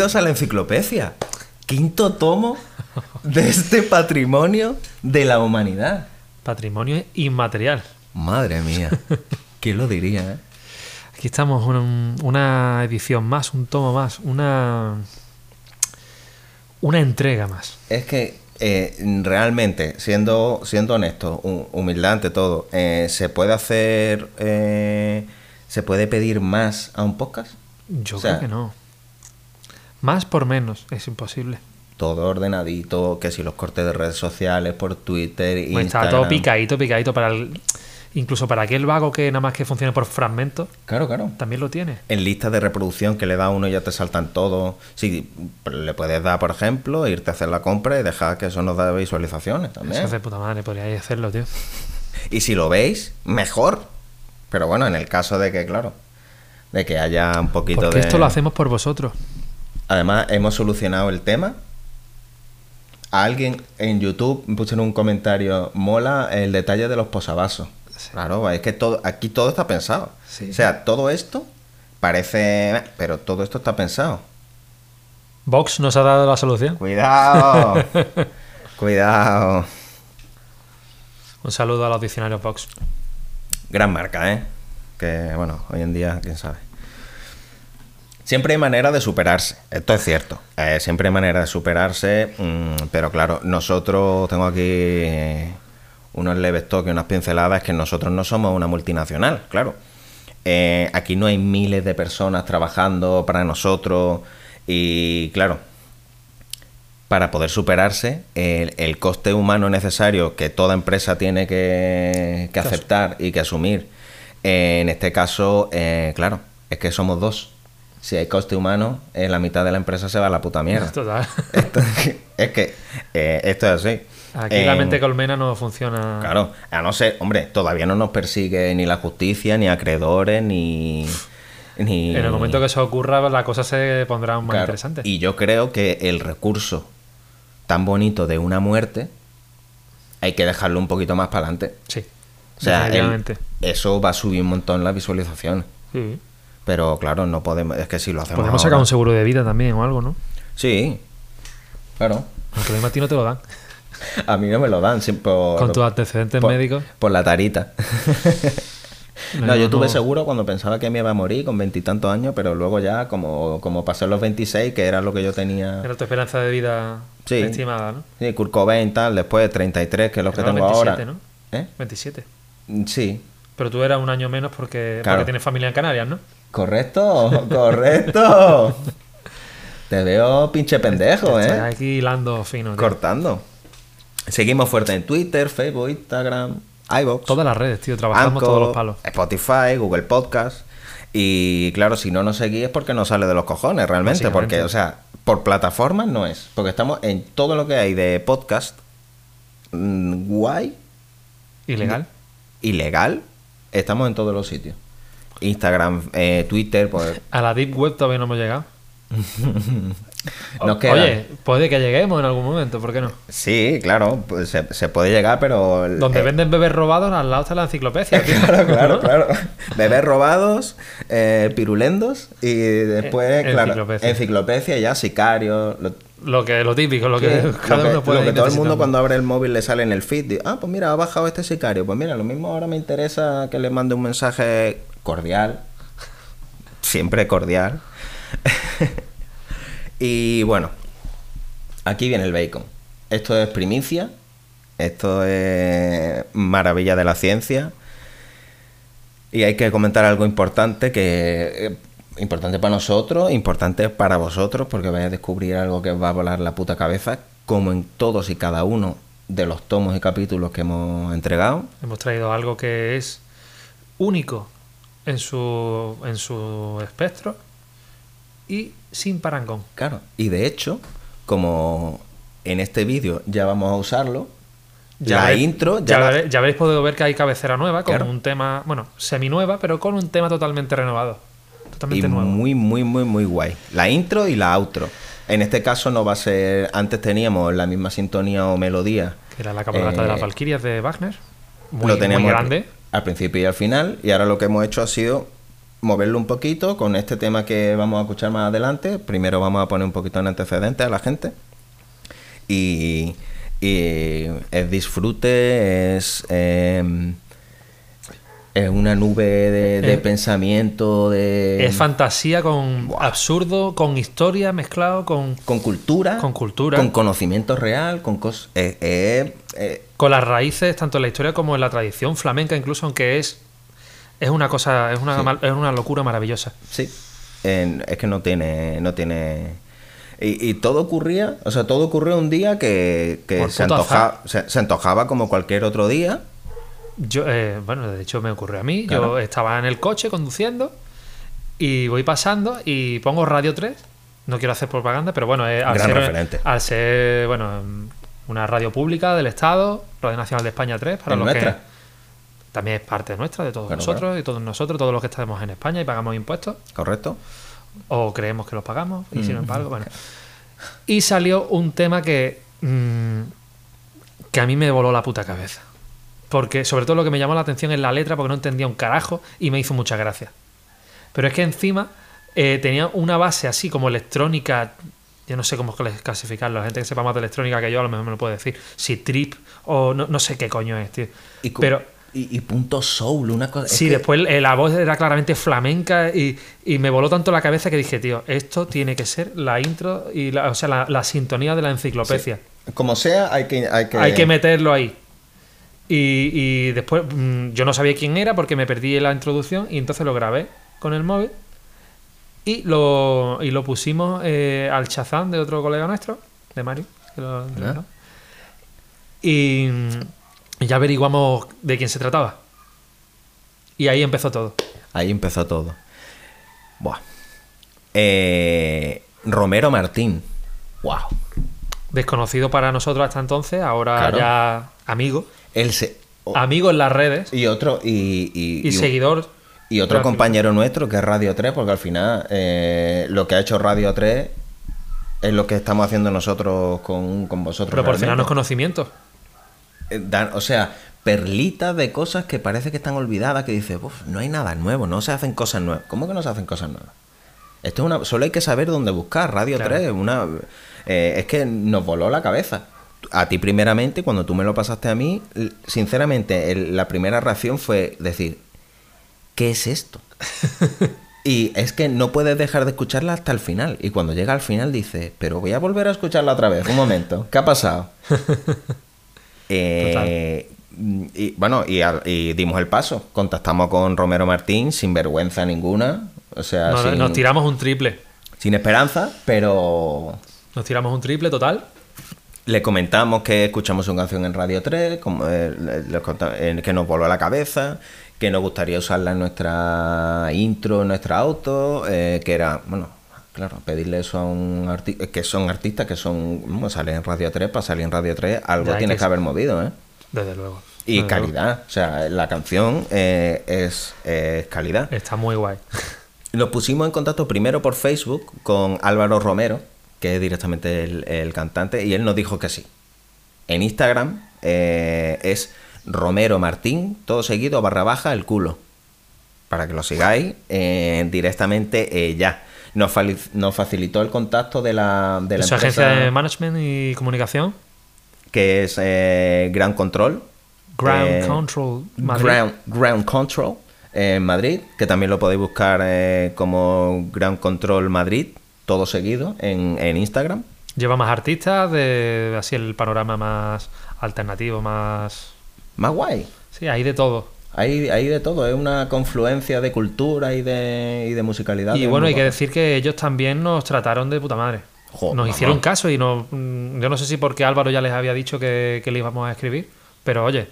bienvenidos a la enciclopedia. Quinto tomo de este patrimonio de la humanidad. Patrimonio inmaterial. Madre mía, ¿quién lo diría? eh? Aquí estamos, un- una edición más, un tomo más, una. Una entrega más. Es que eh, realmente, siendo, siendo honesto, hu- humildad ante todo, eh, ¿se puede hacer, eh, se puede pedir más a un podcast? Yo O sea, creo que no. Más por menos, es imposible. Todo ordenadito, que si los cortes de redes sociales por Twitter, Pues está todo picadito, picadito para el. Incluso para aquel vago que nada más que funcione por fragmentos, Claro, claro. también lo tiene. En listas de reproducción que le da uno y ya te saltan todos. Sí, le puedes dar, por ejemplo, irte a hacer la compra y dejar que eso nos da visualizaciones también. Eso es de puta madre, podríais hacerlo, tío. Y si lo veis, mejor. Pero bueno, en el caso de que, claro, de que haya un poquito Porque de... esto lo hacemos por vosotros. Además, hemos solucionado el tema. A alguien en YouTube puso en un comentario, mola el detalle de los posavasos. Claro, es que todo, aquí todo está pensado. Sí. O sea, todo esto parece... Pero todo esto está pensado. Vox nos ha dado la solución. Cuidado. Cuidado. Un saludo a los diccionarios Vox. Gran marca, ¿eh? Que, bueno, hoy en día, quién sabe. Siempre hay manera de superarse, esto es cierto. Eh, siempre hay manera de superarse, mm, pero claro, nosotros, tengo aquí unos leves toques, unas pinceladas, que nosotros no somos una multinacional, claro. Eh, aquí no hay miles de personas trabajando para nosotros y, claro, para poder superarse, el, el coste humano necesario que toda empresa tiene que, aceptar y que asumir, eh, en este caso, eh, claro, es que somos dos. Si hay coste humano, eh, la mitad de la empresa se va a la puta mierda. Total. Esto- es que eh, esto es así. Aquí la Eh, mente colmena no funciona. Claro, a no ser, hombre, todavía no nos persigue ni la justicia, ni acreedores, ni... ni En el momento que eso ocurra, la cosa se pondrá aún más Claro, interesante. Y yo creo que el recurso tan bonito de una muerte hay que dejarlo un poquito más para adelante. Sí. O sea, el- eso va a subir un montón la visualización. Sí. Pero claro, no podemos. Es que si lo hacemos. Podemos ahora- sacar un seguro de vida también o algo, ¿no? Sí. Claro. Aunque a ti no te lo dan. A mí no me lo dan. por, Con tus antecedentes por- médicos. Por la tarita. no, No, yo tuve no. seguro cuando pensaba que me iba a morir con veintitantos años, pero luego ya, como, como pasé los 26, que era lo que yo tenía. Era tu esperanza de vida Sí. estimada, ¿no? Sí, Kurt Cobain, tal, después 33, que es lo que tengo 27, ahora. ¿no? ¿Eh? 27. Sí. Pero tú eras un año menos porque, Claro. porque tienes familia en Canarias, ¿no? Correcto, correcto. Te veo pinche pendejo, ¿eh? aquí hilando fino. tío. Cortando. Seguimos fuerte en Twitter, Facebook, Instagram, iVoox. Todas las redes, tío. Trabajamos Anchor, todos los palos. Spotify, Google Podcast. Y claro, si no nos seguís es porque no sale de los cojones realmente. Porque, o sea, por plataformas no es. Porque estamos en todo lo que hay de podcast mm, guay, Ilegal. ilegal. Estamos en todos los sitios. Instagram, eh, Twitter, pues A la Deep Web todavía no hemos llegado. nos O- queda. Oye, puede que lleguemos en algún momento, ¿por qué no? Sí, claro, pues se, se puede llegar, pero... el- Donde eh, venden bebés robados, al lado está la enciclopedia. tío. Claro, claro, claro. Bebés robados, eh, pirulendos y después, Eh, claro, enciclopedia. enciclopedia, ya sicario. Lo, Lo que lo típico, lo que lo cada que- uno puede lo que todo el mundo cuando abre el móvil le sale en el feed. dice, ah, pues mira, ha bajado este sicario. Pues mira, lo mismo ahora me interesa que le mande un mensaje cordial. Siempre cordial. y bueno, aquí viene el bacon. Esto es primicia. Esto es maravilla de la ciencia. Y hay que comentar algo importante que eh, importante para nosotros, importante para vosotros, porque vais a descubrir algo que os va a volar la puta cabeza, como en todos y cada uno de los tomos y capítulos que hemos entregado. Hemos traído algo que es único en su, en su espectro y sin parangón. Claro. Y de hecho, como en este vídeo ya vamos a usarlo, la veréis- intro ya, ya, la- veré- ya habréis podido ver que hay cabecera nueva, con Claro. un tema, bueno, semi nueva, pero con un tema totalmente renovado. totalmente y nuevo. muy, muy, muy, muy guay. La intro y la outro. En este caso no va a ser... Antes teníamos la misma sintonía o melodía. Que era la cabalgata de las Eh, Valquirias de Wagner. Muy, lo muy teníamos grande. Al principio y al final. Y ahora lo que hemos hecho ha sido moverlo un poquito con este tema que vamos a escuchar más adelante. Primero vamos a poner un poquito en antecedentes a la gente. Y, y es disfrute, es, eh, es una nube de, de Es- pensamiento, de, Es fantasía con absurdo, con historia mezclado con, con cultura, Con cultura. con conocimiento real, con cosas... eh, eh, eh, con las raíces tanto en la historia como en la tradición flamenca, incluso aunque es es una cosa, es una, Sí. es una locura maravillosa. Sí, es que no tiene, no tiene. Y, y todo ocurría, o sea, todo ocurrió un día que, que se, antoja- se, se antojaba como cualquier otro día. Yo, eh, bueno, de hecho me ocurrió a mí. Claro. Yo estaba en el coche conduciendo y voy pasando y pongo Radio 3. No quiero hacer propaganda, pero bueno, eh, al, Gran ser, referente. al ser, bueno, mm, una radio pública del Estado, Radio Nacional de España 3, para ¿Es los nuestra? que también es parte nuestra, de todos Claro, nosotros claro. y todos nosotros, todos los que estamos en España y pagamos impuestos. ¿Correcto? o creemos que los pagamos y Mm. sin embargo bueno y salió un tema que mm, que a mí me voló la puta cabeza porque sobre todo lo que me llamó la atención es la letra porque no entendía un carajo y me hizo mucha gracia pero es que encima eh, tenía una base así como electrónica yo no sé cómo clasificarlo la gente que sepa más de electrónica que yo a lo mejor me lo puede decir si trip o no, no sé qué coño es tío Y, pero y, y punto soul, una cosa. Sí, que- después eh, la voz era claramente flamenca y, y me voló tanto la cabeza que dije, tío, esto tiene que ser la intro y la, o sea, la, la sintonía de la enciclopedia. Como sea, hay que. Hay que, Hay que meterlo ahí. Y, y después mm, yo no sabía quién era porque me perdí la introducción y entonces lo grabé con el móvil y lo, y lo pusimos eh, al chazán de otro colega nuestro, de Mario. que lo entrevistó. Y, y ya averiguamos de quién se trataba. Y ahí empezó todo. Ahí empezó todo. Buah. Eh, Romero Martín. Wow. Desconocido para nosotros hasta entonces, ahora Claro. ya amigo. Él se. Amigo en las redes y otro. Y, y, y, seguidor. Y otro compañero nuestro que es Radio 3, porque al final eh, lo que ha hecho Radio 3 es lo que estamos haciendo nosotros con, con vosotros. Proporcionarnos conocimientos. Eh, o sea, perlitas de cosas que parece que están olvidadas, que dices, "Uf, no hay nada nuevo, no se hacen cosas nuevas. ¿Cómo que no se hacen cosas nuevas? Esto es una, solo hay que saber dónde buscar. Radio Claro. 3, una, eh, es que nos voló la cabeza. A ti primeramente, cuando tú me lo pasaste a mí, sinceramente, el- la primera reacción fue decir, ¿qué es esto? y es que no puedes dejar de escucharla hasta el final. Y cuando llega al final dices, pero voy a volver a escucharla otra vez, un momento, ¿qué ha pasado? Eh, y bueno, y, dimos el paso. Contactamos con Romero Martín sin vergüenza ninguna. O sea, sin, nos tiramos un triple. sin esperanza, pero Nos tiramos un triple total. Le comentamos que escuchamos su canción en Radio 3, como, eh, le- le conta- eh, que nos voló a la cabeza, que nos gustaría usarla en nuestra intro, en nuestra auto, eh, que era, bueno, claro, pedirle eso a un artista, que son artistas que son, bueno, salen en Radio 3, para salir en Radio 3, algo Ya, tienes que- que haber movido, ¿eh? Desde luego. Y Desde calidad, o sea, la canción eh, es, es calidad. Está muy guay. Nos pusimos en contacto primero por Facebook con Álvaro Romero, que es directamente el, el cantante, y él nos dijo que sí. En Instagram eh, es Romero Martín, todo seguido, barra baja, el culo. Para que lo sigáis eh, directamente eh, ya. Nos, nos facilitó el contacto de la, de la Su empresa agencia de management y comunicación. que es Ground Control. Ground Control Madrid. Ground, Ground Control en Madrid, que también lo podéis buscar como Ground Control Madrid, todo seguido en, en Instagram. Lleva más artistas, de así el panorama más alternativo, más... Más guay. Sí, hay de todo. Hay, hay de todo, es una confluencia de cultura y de, y de musicalidad. Y bueno, hay que decir que ellos también nos trataron de puta madre. Nos mamá. hicieron caso y nos, mm, yo no sé si porque Álvaro ya les había dicho que, que le íbamos a escribir, pero oye,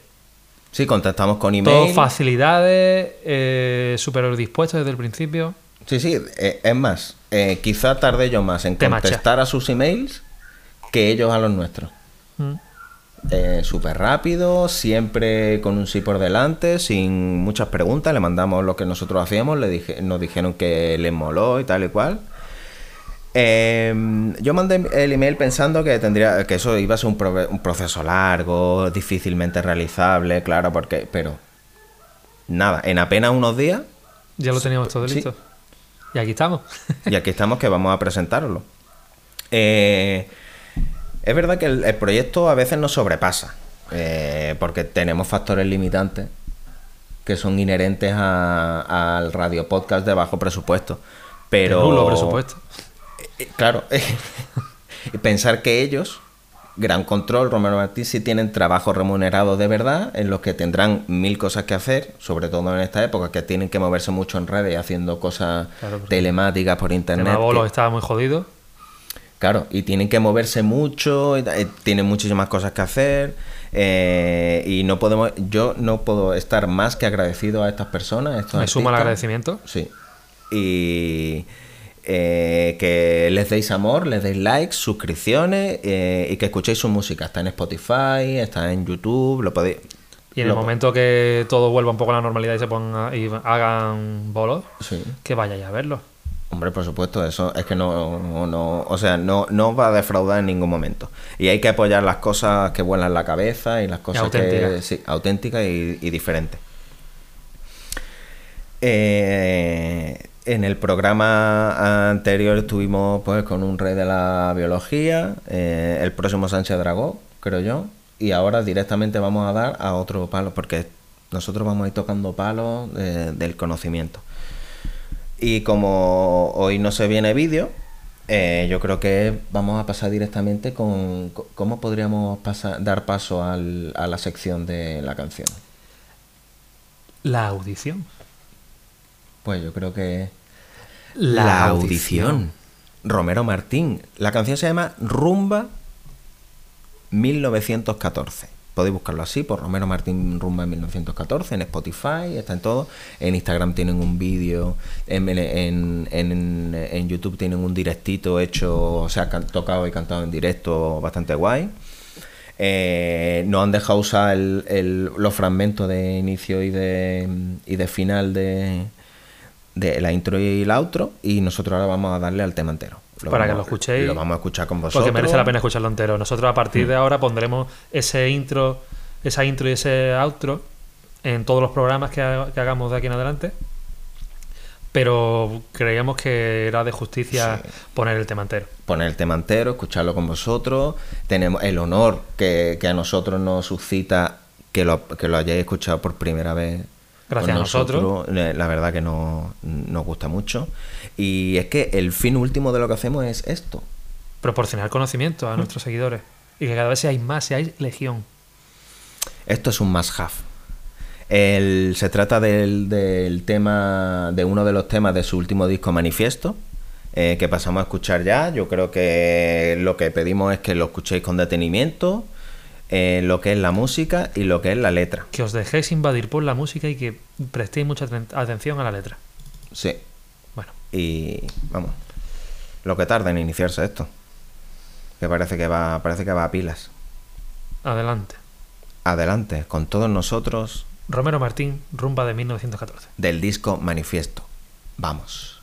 Sí, contactamos con todo email. facilidades, eh, súper dispuestos desde el principio. Sí, sí, eh, es más, eh, quizá tardé yo más en contestar a sus emails que ellos a los nuestros. Mm. eh, súper rápido, siempre con un sí por delante, sin muchas preguntas. Le mandamos lo que nosotros hacíamos, le dije, nos dijeron que les moló y tal y cual. Eh, yo mandé el email pensando que tendría que eso iba a ser un, un proceso largo, difícilmente realizable, claro, porque pero nada, en apenas unos días Ya lo teníamos todo Sí. listo. Y aquí estamos. y aquí estamos que vamos a presentarlo. Eh, es verdad que el, el proyecto a veces nos sobrepasa, eh, porque tenemos factores limitantes que son inherentes a- al radio podcast de bajo presupuesto. Pero nulo presupuesto. Eh, Claro, y pensar que ellos, Gran Control, Romero Martín, sí tienen trabajo remunerado de verdad, en los que tendrán mil cosas que hacer, sobre todo en esta época, que tienen que moverse mucho en redes haciendo cosas Claro, telemáticas por El internet. tema bolos que- estaba muy jodido. Claro, y tienen que moverse mucho, eh, tienen muchísimas cosas que hacer, eh, y no podemos, yo no puedo estar más que agradecido a estas personas. a estos Me suma el artistas. agradecimiento. Sí. Y eh, que les deis amor, les deis likes, suscripciones eh, y que escuchéis su música. Está en Spotify, está en YouTube, lo podéis. Y en lo el momento que todo vuelva un poco a la normalidad y se ponga y hagan bolos, Sí. que vayáis a verlos. Hombre, por supuesto, eso es que no, no o sea, no, no va a defraudar en ningún momento. Y hay que apoyar las cosas que vuelan la cabeza y las cosas que auténticas. sí, auténticas y, y diferentes. Eh, en el programa anterior estuvimos pues con un rey de la biología, eh, el próximo Sánchez Dragó, creo yo, y ahora directamente vamos a dar a otro palo, porque nosotros vamos a ir tocando palos eh, del conocimiento. Y como hoy no se viene vídeo, eh, yo creo que vamos a pasar directamente con co- cómo podríamos pasar, dar paso al- a la sección de la canción. La audición. Pues yo creo que La audición. Romero Martín. La canción se llama Rumba 1914. Podéis buscarlo así por Romero Martín Rumba 1914 en Spotify, está en todo. En Instagram tienen un vídeo, en, en- en- en YouTube tienen un directito hecho, o sea, tocado y cantado en directo bastante guay. Eh, nos han dejado usar el- el- los fragmentos de inicio y de, y de final de, de la intro y la outro y nosotros ahora vamos a darle al tema entero. Para que lo escuchéis. Lo vamos a escuchar con vosotros. Porque merece la pena escucharlo entero. Nosotros a partir Mm. de ahora pondremos ese intro, esa intro y ese outro en todos los programas que, ha- que hagamos de aquí en adelante. Pero creíamos que era de justicia Sí. poner el tema entero. poner el tema entero, escucharlo con vosotros. Tenemos el honor que, que a nosotros nos suscita que lo, que lo hayáis escuchado por primera vez. Gracias con a nosotros. La verdad que no- nos gusta mucho. Y es que el fin último de lo que hacemos es esto. Proporcionar conocimiento a nuestros seguidores. Y que cada vez seáis más, seáis legión. Esto es un must have. El- se trata del, del tema, de uno de los temas de su último disco Manifiesto, eh, que pasamos a escuchar ya. Yo creo que lo que pedimos es que lo escuchéis con detenimiento, eh, lo que es la música y lo que es la letra. Que os dejéis invadir por la música y que prestéis mucha aten- atención a la letra. Sí. Bueno, Y vamos, lo que tarda en iniciarse esto. Que parece que va, parece que va a pilas. adelante. Adelante, con todos nosotros Romero Martín, rumba de 1914. del disco Manifiesto. Vamos.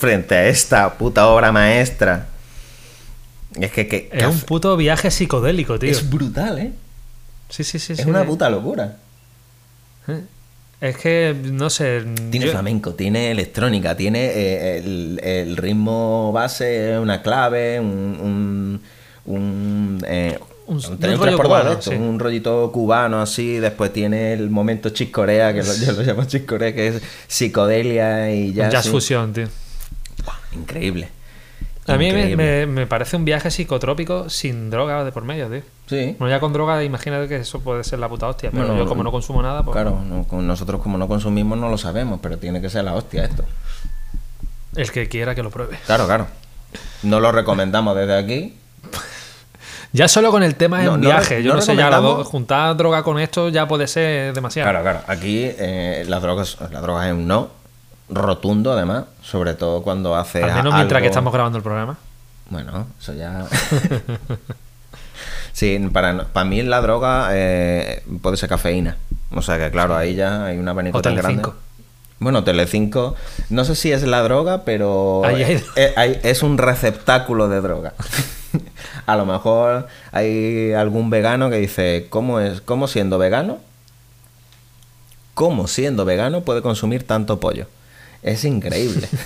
Frente a esta puta obra maestra. Es que, que- que Es un puto viaje psicodélico, tío. es brutal, ¿eh? Sí, sí, sí. Es sí. una puta locura. ¿Eh? Es que, no sé. Tiene yo- flamenco, tiene electrónica, tiene eh, el, el ritmo base, una clave, un. un, un, eh, Un- un- rollo 3x2 cubano, de esto, sí. un rollito cubano así, después tiene el momento chiscorea, que lo- yo lo llamo chiscorea, que es psicodelia y Jazz, jazz. fusión, tío. Increíble. A mí me, Increíble. me- me parece un viaje psicotrópico sin droga de por medio, tío. Sí. Bueno, ya con droga, imagínate que eso puede ser la puta hostia. Pero Bueno, yo, como no consumo nada, pues. Claro, no- nosotros como no consumimos no lo sabemos, pero tiene que ser la hostia esto. El que quiera que lo pruebe. Claro, claro. No lo recomendamos desde aquí. Ya solo con el tema No, en no viaje. yo no sé, ya do- juntar droga con esto ya puede ser demasiado. Claro, claro. Aquí eh, las drogas, la droga es un no rotundo, además, sobre todo cuando hace Al menos mientras que estamos grabando el programa. Bueno, eso ya. sí, para, para mí la droga eh, puede ser cafeína. O sea que, claro, ahí ya hay un abanico O tan grande. Bueno, Telecinco, no sé si es la droga, pero hay- eh, eh, es un receptáculo de droga. A lo mejor hay algún vegano que dice, ¿cómo, es, ¿cómo siendo vegano? ¿Cómo siendo vegano puede consumir tanto pollo? Es increíble.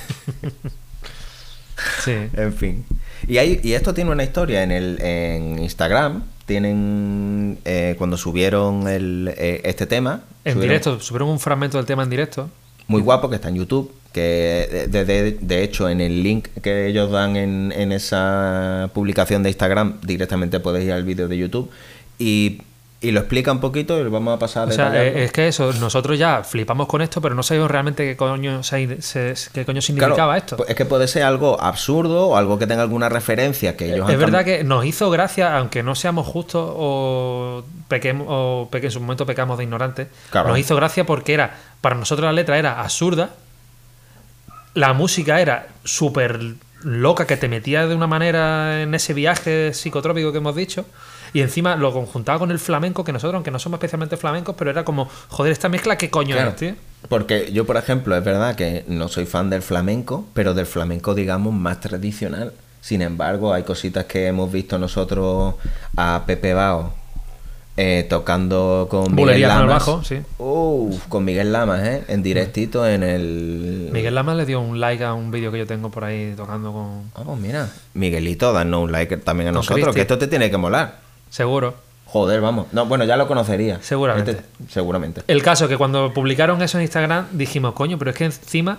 Sí. En fin. Y, hay, y esto tiene una historia en, el, en Instagram. Tienen, eh, cuando subieron el, eh, este tema, En subieron- directo, subieron un fragmento del tema en directo. muy guapo que está en YouTube. Que de, de- de hecho, en el link que ellos dan en, en esa publicación de Instagram, directamente podéis ir al vídeo de YouTube. Y, y lo explica un poquito y lo vamos a pasar a O sea, eh, es que eso, nosotros ya flipamos con esto, pero no sabemos realmente qué coño, se- se- qué coño Claro, significaba esto. pues Es que puede ser algo absurdo o algo que tenga alguna referencia que ellos Es han verdad que nos hizo gracia, aunque no seamos justos o, pequemos, o peque- en su momento pecamos de ignorantes, Claro. nos hizo gracia porque era, para nosotros la letra era absurda, la música era súper loca, que te metía de una manera en ese viaje psicotrópico que hemos dicho, y encima lo conjuntaba con el flamenco, que nosotros, aunque no somos especialmente flamencos, pero era como, joder, esta mezcla, ¿qué coño Claro, es, tío? Porque yo, por ejemplo, es verdad que no soy fan del flamenco, pero del flamenco, digamos, más tradicional. Sin embargo, hay cositas que hemos visto nosotros a Pepe Bao eh, tocando con Miguel Bulería con el Lamas. bajo, sí. Uf, con Miguel Lamas, ¿eh? En directito en el... Miguel Lama le dio un like a un vídeo que yo tengo por ahí tocando con... Oh, mira. Miguelito, danos un like también a Con nosotros, que esto te tiene que molar. Seguro. Joder, vamos. No, bueno, ya lo conocería. Seguramente. Este- seguramente. El caso que cuando publicaron eso en Instagram dijimos, coño, pero es que encima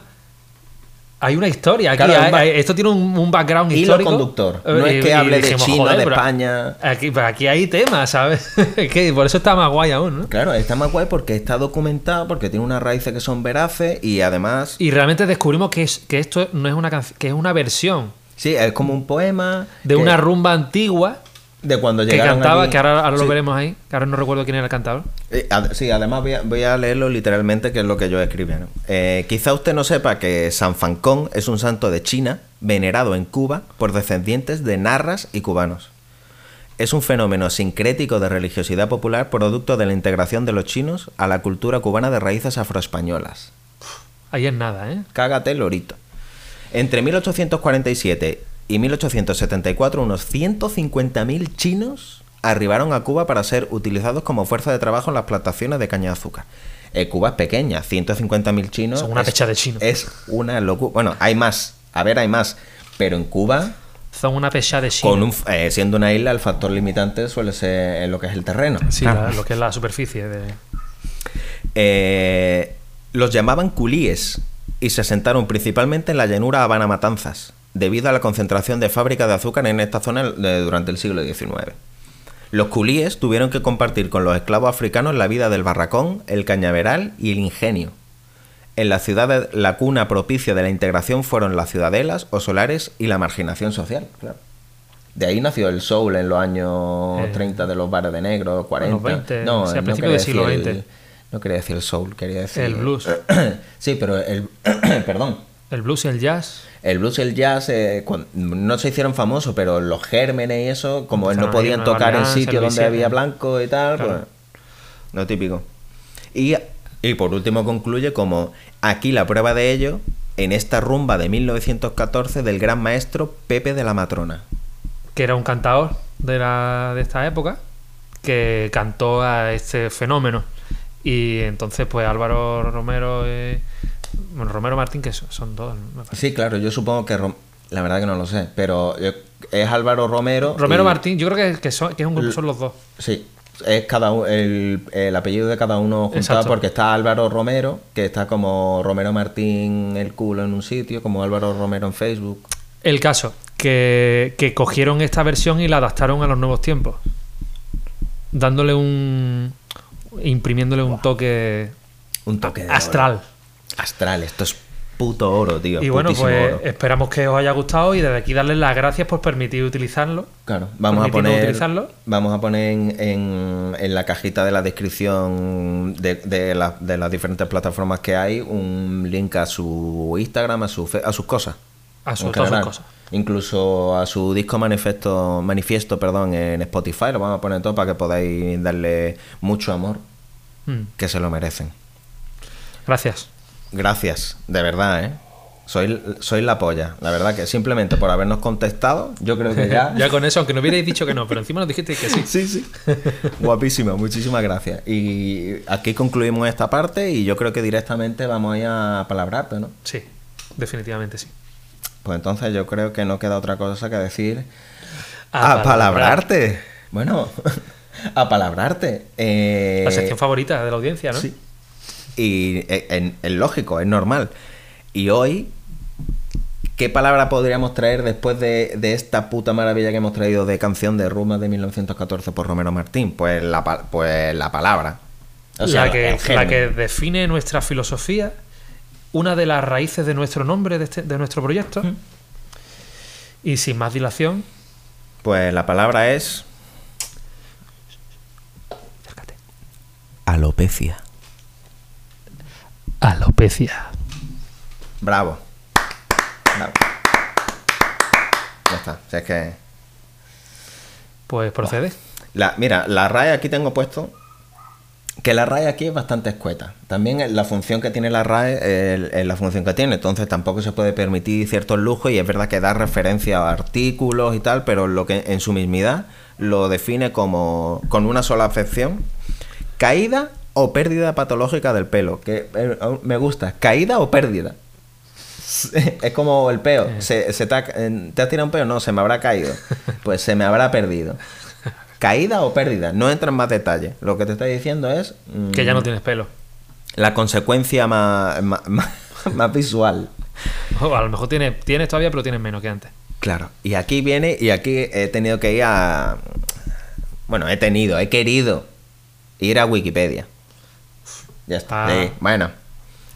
hay una historia. Aquí Claro, hay- esto tiene un, un background Hilo histórico. conductor. No Eh, es que y- y hable de China, de España. Aquí, aquí hay temas, ¿sabes? Es que por eso está más guay aún, ¿no? Claro, está más guay porque está documentado, porque tiene unas raíces que son veraces y además... Y realmente descubrimos que, es, que esto no es una canción, que es una versión Sí, es como un poema... de que- una rumba antigua De cuando que llegaron cantaba, allí. que ahora, ahora lo Sí. veremos ahí, que ahora no recuerdo quién era el cantador. Eh, ad- Sí, además voy a, voy a leerlo literalmente, que es lo que yo escribí. ¿no? Eh, quizá usted no sepa que San Fancón es un santo de China, venerado en Cuba por descendientes de narras y cubanos. Es un fenómeno sincrético de religiosidad popular producto de la integración de los chinos a la cultura cubana de raíces afroespañolas. Ahí es nada, ¿eh? Cágate, lorito. Entre 1847 y 1874, unos 150.000 chinos arribaron a Cuba para ser utilizados como fuerza de trabajo en las plantaciones de caña de azúcar. Eh, Cuba es pequeña, 150.000 chinos. Son una es- pecha de chinos. Es una locura. Bueno, hay más. A ver, hay más. Pero en Cuba, Son una pecha de China. con un, eh, siendo una isla, el factor limitante suele ser en lo que es el terreno. Sí, Claro. la- lo que es la superficie de... Eh, los llamaban culíes y se asentaron principalmente en la llanura Habana Matanzas, debido a la concentración de fábricas de azúcar en esta zona de- durante el siglo XIX. Los culíes tuvieron que compartir con los esclavos africanos la vida del barracón, el cañaveral y el ingenio. En las ciudades, la cuna propicia de la integración fueron las ciudadelas o solares y la marginación social. claro. De ahí nació el soul en los años Eh, 30 de los bares de negro, 40. 20, no, no principios quería del siglo el- no quería decir el soul, quería decir... El blues. sí, pero el... perdón. El blues y el jazz. El blues y el jazz eh, no se hicieron famosos, pero los gérmenes y eso, como él no podían tocar en en donde había blanco y tal, Claro. pues, lo típico. Y, y por último concluye como aquí la prueba de ello en esta rumba de 1914 del gran maestro Pepe de la Matrona. que era un cantador de, la, de esta época que cantó a este fenómeno. Y entonces, pues Álvaro Romero, eh, bueno, Romero Martín, que son, dos, me. Sí, claro, yo supongo que... Rom- La verdad que no lo sé, pero yo- es Álvaro Romero. Romero y- Martín, yo creo que, que son, que es un grupo, son los dos. Sí, es cada el, el apellido de cada uno juntado Exacto. porque está Álvaro Romero, que está como Romero Martín el culo en un sitio, como Álvaro Romero en Facebook. El caso, que, que cogieron esta versión y la adaptaron a los nuevos tiempos. Dándole un. imprimiéndole un toque Un toque de astral. Astral, esto es puto oro, tío. Y bueno, pues oro. esperamos que os haya gustado y desde aquí darles las gracias por permitir utilizarlo. Claro, vamos a poner, utilizarlo. vamos a poner en, en- en la cajita de la descripción de, de, la- de las diferentes plataformas que hay un link a su Instagram, a, su a sus cosas. A su- en todas sus cosas. Incluso a su disco manifiesto, manifiesto perdón, en Spotify, lo vamos a poner todo para que podáis darle mucho amor, Mm, que se lo merecen. Gracias. Gracias, de verdad, ¿eh? Soy, soy la polla, la verdad que simplemente por habernos contestado, yo creo que ya... Ya con eso, aunque no hubierais dicho que no, pero encima nos dijisteis que sí. Sí, sí. Guapísimo, muchísimas gracias. Y aquí concluimos esta parte y yo creo que directamente vamos a ir a palabrarte, ¿no? Sí, definitivamente sí. Pues entonces yo creo que no queda otra cosa que decir. A A, palabrarte. Bueno, a palabrarte. Eh, La sección favorita de la audiencia, ¿no? Sí. Y eh, es lógico, es normal. Y hoy, ¿qué palabra podríamos traer después de, de esta puta maravilla que hemos traído de canción de Rumas de 1914 por Romero Martín? Pues la, pues la palabra. O sea, la, que, la que define nuestra filosofía, una de las raíces de nuestro nombre, de, este- de nuestro proyecto. Y sin más dilación, Pues la palabra es. acércate. Alopecia. Alopecia. Bravo. Bravo. Ya está. Si es que. Pues procede. La, mira, la RAE aquí tengo puesto que la RAE aquí es bastante escueta. También la función que tiene la RAE es, es la función que tiene, entonces tampoco se puede permitir ciertos lujos y es verdad que da referencia a artículos y tal, pero lo que en su mismidad lo define como con una sola afección, caída o pérdida patológica del pelo, que eh, me gusta, caída o pérdida. Es como el peo. Se, se te, ha, eh, ¿te has tirado un peo? No, se me habrá caído. Pues se me habrá perdido. ¿Caída o pérdida? No entra en más detalle. Lo que te estoy diciendo es. mm, Que ya no tienes pelo. La consecuencia más, más, más- más visual. O a lo mejor tienes, tienes todavía, pero tienes menos que antes. Claro. Y aquí viene, y aquí he tenido que ir a. Bueno, he tenido, he querido ir a Wikipedia. Ya está. Ah. Sí, bueno.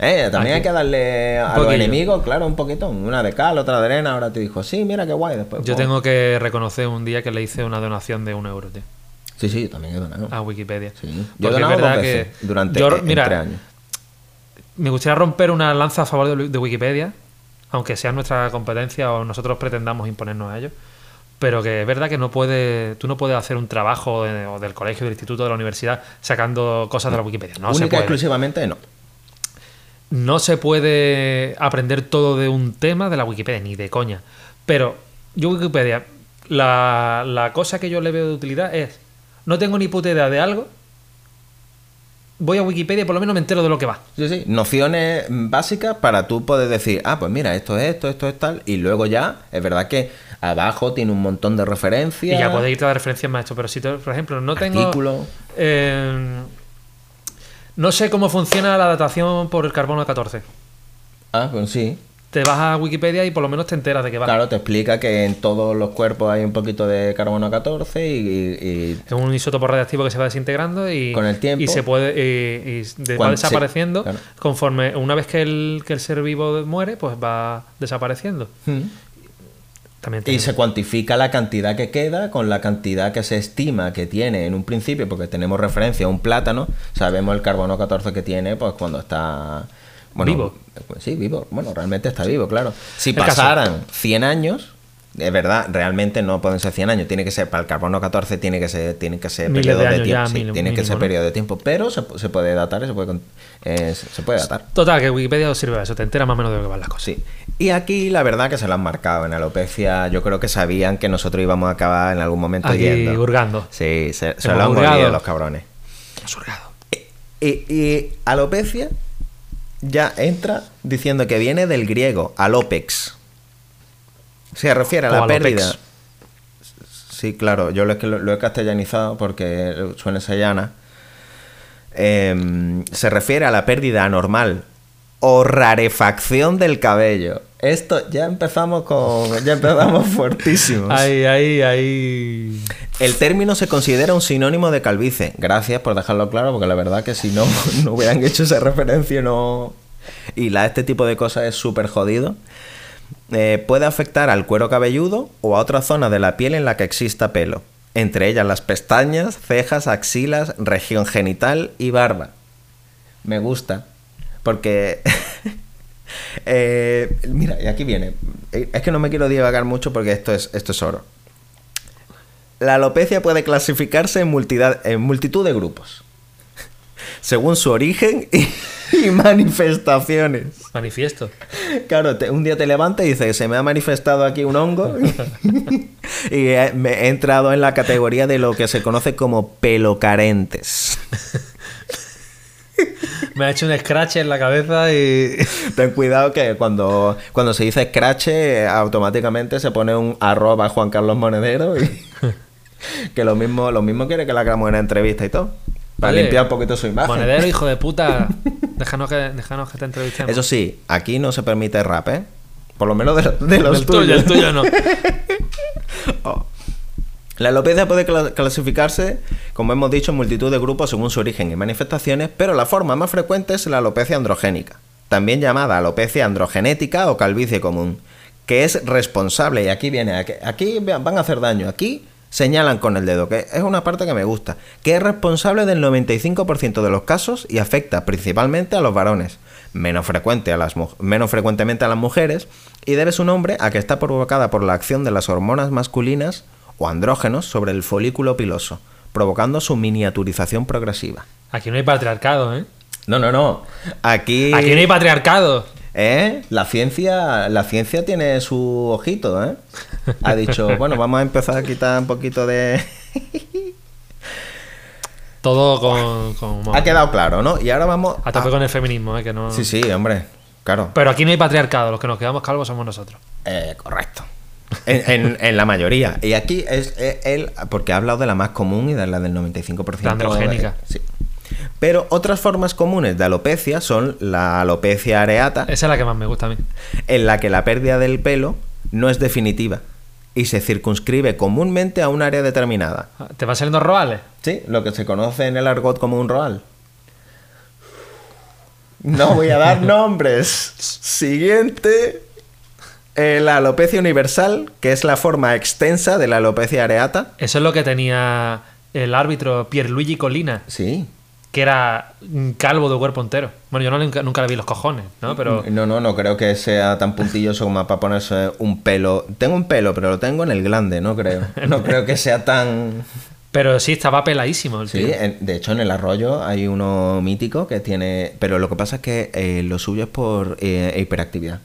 Eh, también Aquí. hay que darle a Un los enemigos, claro, un poquito. Una de cal, otra de arena. Ahora te dijo, sí, mira qué guay. Después, Yo oh. tengo que reconocer un día que le hice una donación de un euro, tío, Sí, sí, yo también he donado. a Wikipedia. Sí. Yo he Porque donado verdad veces que durante yo- eh, mira, tres años. Me gustaría romper una lanza a favor de, de Wikipedia, aunque sea nuestra competencia o nosotros pretendamos imponernos a ellos. Pero que es verdad que no puede, tú no puedes hacer un trabajo de- o del colegio, del instituto, de la universidad sacando cosas de la Wikipedia. No se Única y puede. exclusivamente no. No se puede aprender todo de un tema de la Wikipedia, ni de coña. Pero yo Wikipedia, la, la cosa que yo le veo de utilidad es, no tengo ni puta idea de algo, voy a Wikipedia y por lo menos me entero de lo que va. Sí, sí. Nociones básicas para tú poder decir, ah, pues mira, esto es esto, esto es tal. Y luego ya, es verdad que abajo tiene un montón de referencias. Y ya puedes irte a dar referencias más esto. Pero si, por ejemplo, no tengo... Artículos. eh, no sé cómo funciona la datación por el carbono 14. Ah, pues sí. Te vas a Wikipedia y por lo menos te enteras de que va. Claro, te explica que en todos los cuerpos hay un poquito de carbono 14 y, y- Es un isótopo radiactivo que se va desintegrando y, Con el tiempo. y se puede y, y de- va sí, desapareciendo claro. conforme una vez que el, que el ser vivo muere, pues va desapareciendo. Mm. También Y se cuantifica la cantidad que queda con la cantidad que se estima que tiene en un principio, porque tenemos referencia a un plátano, sabemos el carbono 14 que tiene, pues cuando está... Bueno, Vivo. pues sí, vivo. Bueno, realmente está vivo, claro. Si El caso. pasaran 100 años, Es verdad, realmente no pueden ser 100 años, tiene que ser para el carbono 14 tiene que ser tiene que ser periodo de tiempo, ya, sí, mil- tiene que ser ¿no? periodo de tiempo, pero se, se puede datar, se puede eh, se puede datar. Total, que Wikipedia os sirve para eso, te entera más o menos de lo que van las cosas. Sí. Y aquí la verdad que se lo han marcado en alopecia, yo creo que sabían que nosotros íbamos a acabar en algún momento Aquí yendo. hurgando. Sí, se, se Hemos lo han hurgado. mordido los cabrones. Surgado. Y, y alopecia ya entra diciendo que viene del griego, alopex. Se refiere a la alopex. pérdida. Sí, claro, yo lo, he- lo he castellanizado porque suena sayana. Em, se refiere a la pérdida anormal o rarefacción del cabello. Esto ya empezamos con. Ya empezamos fuertísimos. Ahí, ahí, ahí. El término se considera un sinónimo de calvicie. Gracias por dejarlo claro, porque la verdad que si no, no hubieran hecho esa referencia, no. Y la, este tipo de cosas es súper jodido. Eh, puede afectar al cuero cabelludo o a otra zona de la piel en la que exista pelo. Entre ellas las pestañas, cejas, axilas, región genital y barba. Me gusta. Porque. eh, mira, y aquí viene. Eh, Es que no me quiero divagar mucho porque esto es, esto es oro. La alopecia puede clasificarse en, multidad- en multitud de grupos, según su origen y, y manifestaciones. Manifiesto. Claro, te- un día te levantas y dices, se me ha manifestado aquí un hongo y he, me he entrado en la categoría de lo que se conoce como pelocarentes. Me ha hecho un scratch en la cabeza y. Ten cuidado que cuando, cuando se dice scratch, eh, automáticamente se pone un arroba Juan Carlos Monedero y que lo mismo, lo mismo quiere que le hagamos una entrevista y todo. Para Oye, limpiar un poquito su imagen. Monedero, hijo de puta. Déjanos que, déjanos que te entrevistemos. Eso sí, aquí no se permite rap, ¿eh? Por lo menos de, de los el tuyo, tuyos. el tuyo no. Oh. La alopecia puede cla- clasificarse, como hemos dicho, en multitud de grupos según su origen y manifestaciones, pero la forma más frecuente es la alopecia androgénica, también llamada alopecia androgenética o calvicie común, que es responsable, y aquí viene, aquí, van a hacer daño, aquí señalan con el dedo, que es una parte que me gusta, que es responsable del 95% de los casos y afecta principalmente a los varones, menos, frecuente a las, menos frecuentemente a las mujeres, y debe su nombre a que está provocada por la acción de las hormonas masculinas o andrógenos sobre el folículo piloso, provocando su miniaturización progresiva. Aquí no hay patriarcado, ¿eh? No, no, no. Aquí, Aquí no hay patriarcado. ¿eh? La ciencia, la ciencia tiene su ojito, ¿eh? Ha dicho, bueno, vamos a empezar a quitar un poquito de. Todo con. con ha quedado claro, ¿no? Y ahora vamos. A tope con el feminismo, ¿eh? Que no... Sí, sí, hombre. Claro. Pero aquí no hay patriarcado. Los que nos quedamos calvos somos nosotros. Eh, correcto. En, en- en la mayoría. Y aquí es, eh, él, porque ha hablado de la más común y de la del 95%. La androgénica. Sí. Pero otras formas comunes de alopecia son la alopecia areata, Esa es la que más me gusta a mí. en la que la pérdida del pelo no es definitiva y se circunscribe comúnmente a un área determinada. ¿Te van saliendo roales? Sí, lo que se conoce en el argot como un roal. No voy a dar nombres. Siguiente. Eh, la alopecia universal, que es la forma extensa de la alopecia areata. Eso es lo que tenía el árbitro Pierluigi Colina, Sí. que era un calvo de cuerpo entero. Bueno, yo no, nunca, nunca le vi los cojones, ¿no? Pero No, no, no creo que sea tan puntilloso como para ponerse un pelo. Tengo un pelo, pero lo tengo en el glande, no creo. No creo que sea tan. Pero sí, estaba peladísimo el Sí, tío. en- de hecho en el arroyo hay uno mítico que tiene... Pero lo que pasa es que eh, lo suyo es por eh, hiperactividad.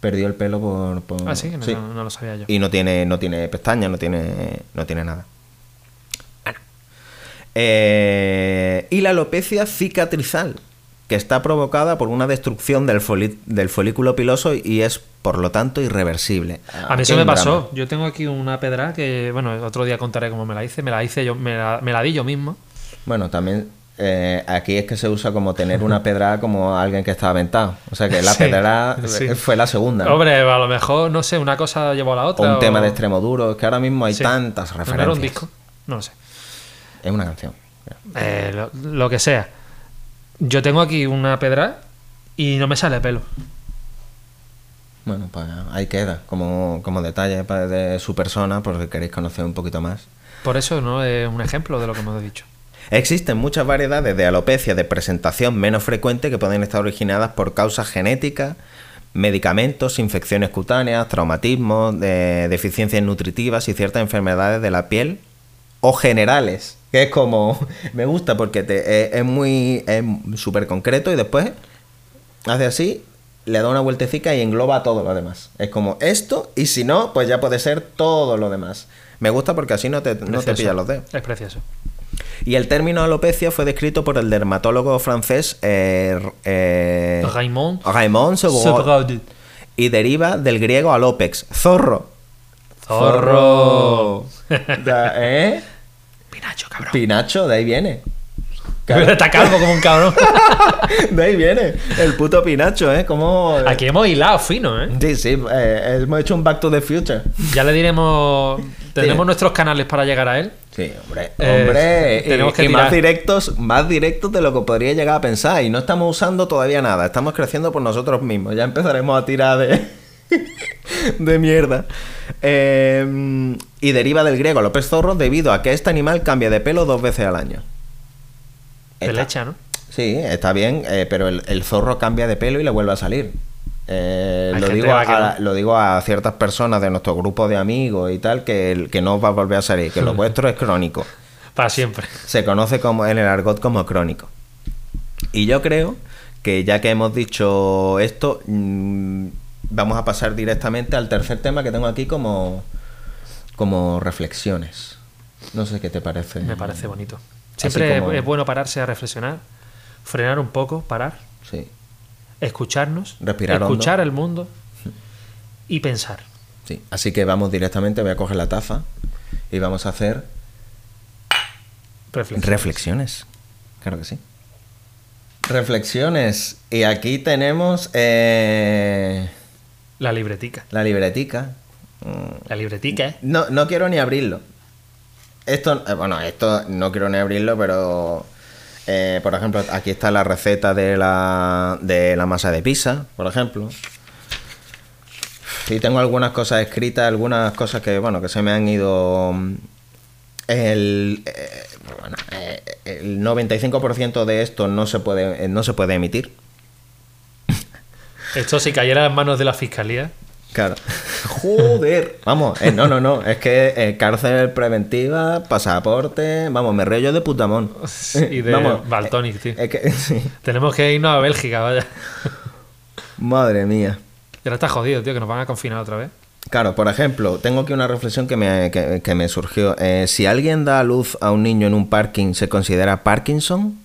Perdió el pelo por... por- Ah, sí, no, no- no lo sabía yo. Y no tiene, no tiene pestañas, no tiene, no tiene nada. Bueno. Eh, y la alopecia cicatrizal, que está provocada por una destrucción del, folículo piloso y es, por lo tanto, irreversible. A mí eso me drama. pasó. Yo tengo aquí una pedra que, bueno, otro día contaré cómo me la hice. Me la hice yo, me la, me la di yo mismo. Bueno, también eh, aquí es que se usa como tener una pedra como alguien que está aventado. O sea que la Sí, pedra sí. fue la segunda. ¿no? Hombre, a lo mejor, no sé, una cosa llevó a la o otra. un tema de extremo duro. Es que ahora mismo hay Sí. tantas ¿No referencias. era un disco? No lo sé. Es una canción. Eh, lo, lo que sea. Yo tengo aquí una pedra y no me sale pelo. Bueno, pues ahí queda, como, como detalle de su persona, porque queréis conocer un poquito más. Por eso no es un ejemplo de lo que hemos dicho. Existen muchas variedades de alopecia de presentación menos frecuente que pueden estar originadas por causas genéticas, medicamentos, infecciones cutáneas, traumatismos, de- deficiencias nutritivas y ciertas enfermedades de la piel o generales. Que es como, me gusta porque te, es, es muy, es súper concreto y después hace así, le da una vueltecita y engloba todo lo demás. Es como esto y si no, pues ya puede ser todo lo demás. Me gusta porque así no te, no te pillas los dedos. Es precioso. Y el término alopecia fue descrito por el dermatólogo francés eh, eh, Raymond Raymond y deriva del griego alopex, zorro. Zorro. ¿Eh? Pinacho, cabrón. Pinacho, de ahí viene. Está calvo como un cabrón. De ahí viene. El puto Pinacho, ¿eh? Como... Aquí hemos hilado fino, ¿eh? Sí, sí, eh, hemos hecho un Back to the Future. Ya le diremos. Tenemos Sí. nuestros canales para llegar a él. Sí, hombre, Eh, hombre, y- tenemos que y, más directos, más directos de lo que podría llegar a pensar. Y no estamos usando todavía nada, estamos creciendo por nosotros mismos. Ya empezaremos a tirar de, de mierda. Eh, y deriva del griego López Zorro debido a que este animal cambia de pelo dos veces al año. Está- leche, ¿no? Sí, está bien, eh, pero el, el zorro cambia de pelo y le vuelve a salir. Eh, lo, digo a la que a, no. lo digo a ciertas personas de nuestro grupo de amigos y tal que no va a volver a salir, que lo vuestro es crónico. Para siempre. Se conoce como en el argot como crónico. Y yo creo que ya que hemos dicho esto, mm, vamos a pasar directamente al tercer tema que tengo aquí como, como reflexiones. No sé qué te parece. Me parece bonito. Siempre como- es bueno pararse a reflexionar, frenar un poco, parar, Sí. escucharnos, Respirar escuchar el mundo y pensar. Sí, así que vamos directamente, voy a coger la taza y vamos a hacer Reflexionar. reflexiones. Claro que sí. Reflexiones. Y aquí tenemos eh, La libretica. la libretica. La libretica, ¿eh? No, no quiero ni abrirlo. Esto, eh, bueno, esto no quiero ni abrirlo, pero eh, por ejemplo, aquí está la receta de la, de la masa de pizza, por ejemplo. Y tengo algunas cosas escritas, algunas cosas que, bueno, que se me han ido... mm, El, eh, bueno, eh, el 95% de esto no se puede, eh, no se puede emitir. Esto si cayera en manos de la fiscalía. Claro. Joder. Vamos, eh, no, no, no. Es que eh, cárcel preventiva, pasaporte. Vamos, me río yo de putamón. Y de Vamos, Baltonic, tío. Es que, sí. Tenemos que irnos a Bélgica, vaya. Madre mía. Y ahora está jodido, tío, que nos van a confinar otra vez. Claro, por ejemplo, tengo aquí una reflexión que me, que, que me surgió. Eh, si alguien da a luz a un niño en un parking, ¿se considera Parkinson?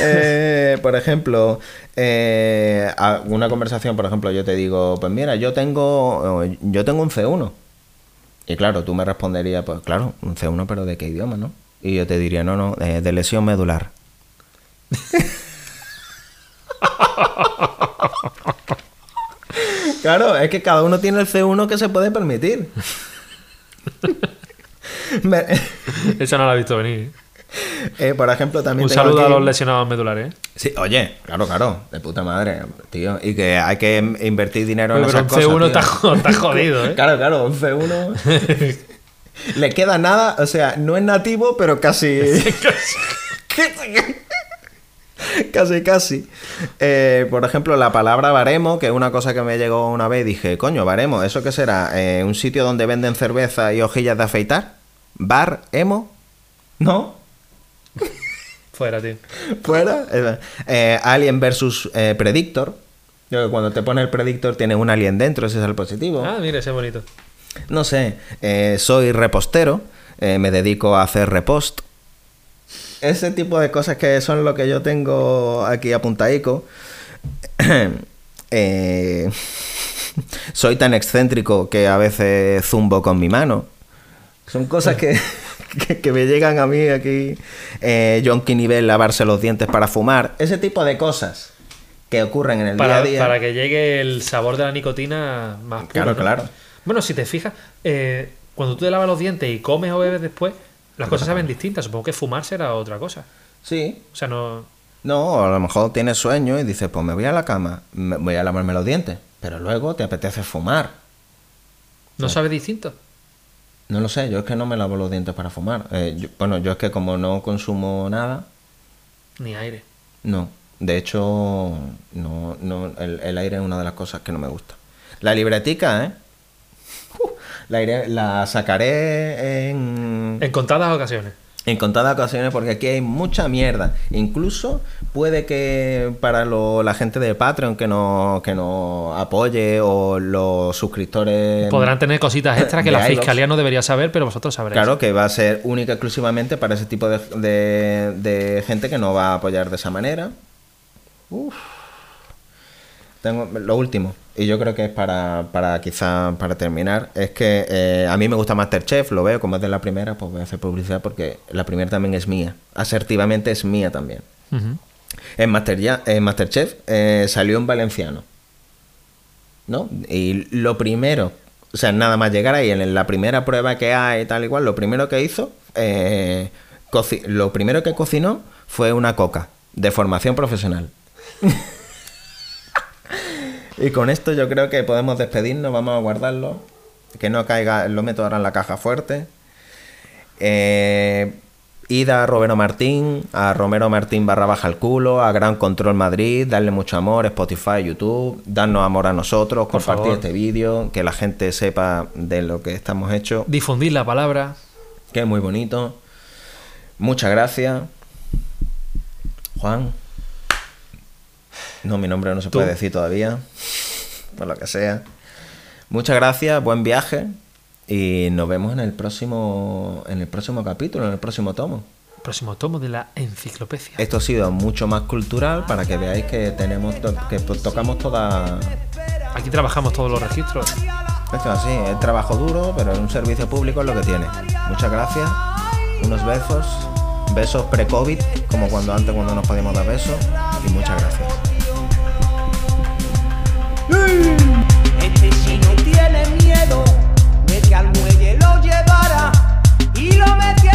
Eh, por ejemplo, eh, una conversación, por ejemplo, yo te digo, pues mira, yo tengo, yo tengo un C1. Y claro, tú me responderías, pues claro, un C1, pero ¿de qué idioma, no? Y yo te diría, no, no, eh, de lesión medular. Claro, es que cada uno tiene el C1 que se puede permitir. Me- Eso no lo he visto venir. eh, por ejemplo, también Un tengo saludo a los lesionados medulares. ¿eh? Sí, oye, claro, claro, de puta madre, tío. Y que hay que in- invertir dinero en Pero esas cosas. C1 tío. está, jo- está jodido, ¿eh? Claro, claro, un C1. Le queda nada, o sea, no es nativo, pero casi. casi, casi. Eh, por ejemplo, la palabra baremo, que es una cosa que me llegó una vez, dije, coño, baremo, ¿eso qué será? Eh, ¿Un sitio donde venden cerveza y hojillas de afeitar? ¿Bar, emo? ¿No? Fuera, tío. Fuera. Eh, eh, alien versus eh, Predictor. Yo, que Cuando te pone el Predictor tiene un alien dentro, ese es el positivo. Ah, mira, ese es bonito. No sé, eh, soy repostero, me dedico a hacer repost. Ese tipo de cosas que son lo que yo tengo aquí apuntadico. Eh, soy tan excéntrico que a veces zumbo con mi mano. Son cosas que, que, que me llegan a mí aquí. Eh, Yonki nivel lavarse los dientes para fumar. Ese tipo de cosas que ocurren en el Para, día a día. para que llegue el sabor de la nicotina más puro. Claro, ¿no? claro. Bueno, si te fijas, eh, cuando tú te lavas los dientes y comes o bebes después, las cosas saben distintas. Supongo que fumar será otra cosa. Sí, O sea, no. No, a lo mejor tienes sueño y dices, pues me voy a la cama, me- voy a lavarme los dientes, pero luego te apetece fumar. ¿No sabe distinto? No lo sé, yo es que no me lavo los dientes para fumar. Eh, yo- bueno, yo es que como no consumo nada, Ni aire. No. De hecho, no, no, el, el aire es una de las cosas que no me gusta. La libretica, ¿eh? Uh, la, iré- la sacaré en, En contadas ocasiones. En contadas ocasiones porque aquí hay mucha mierda. Incluso puede que para lo- la gente de Patreon que nos que nos apoye o los suscriptores... Podrán tener cositas extras que la fiscalía no debería saber, pero vosotros sabréis. Claro, que va a ser única y exclusivamente para ese tipo de, de- de gente que no va a apoyar de esa manera. Uf. Tengo lo último, y yo creo que es para, para quizá para terminar, es que eh, a mí me gusta Masterchef, lo veo, como es de la primera, pues voy a hacer publicidad porque la primera también es mía. Asertivamente es mía también. En, Master, ya- en Masterchef eh, salió un valenciano. ¿No? Y lo primero, o sea, nada más llegar ahí, en la primera prueba que hay, tal y cual, lo primero que hizo, eh, lo primero que cocinó fue una coca de formación profesional. y con esto yo creo que podemos despedirnos, vamos a guardarlo, que no caiga, lo meto ahora en la caja fuerte. Eh, ida a Romero Martín, a Romero Martín barra baja el culo, a Gran Control Madrid, darle mucho amor, Spotify, YouTube, darnos amor a nosotros, Por compartir favor. este vídeo, que la gente sepa de lo que estamos hechos, Difundir la palabra. que es muy bonito. Muchas gracias. Juan. No, mi nombre no se Tú. puede decir todavía, por lo que sea. Muchas gracias, buen viaje y nos vemos en el próximo en el próximo capítulo, en el próximo tomo. Próximo tomo de la enciclopedia. Esto ha sido mucho más cultural para que veáis que tenemos to- que tocamos toda Aquí trabajamos todos los registros. esto es así, es trabajo duro, pero un servicio público es lo que tiene. Muchas gracias. Unos besos, besos pre-COVID, como cuando antes cuando nos podíamos dar besos y muchas gracias. Este sí no tiene miedo de que al muelle lo llevara y lo metiera.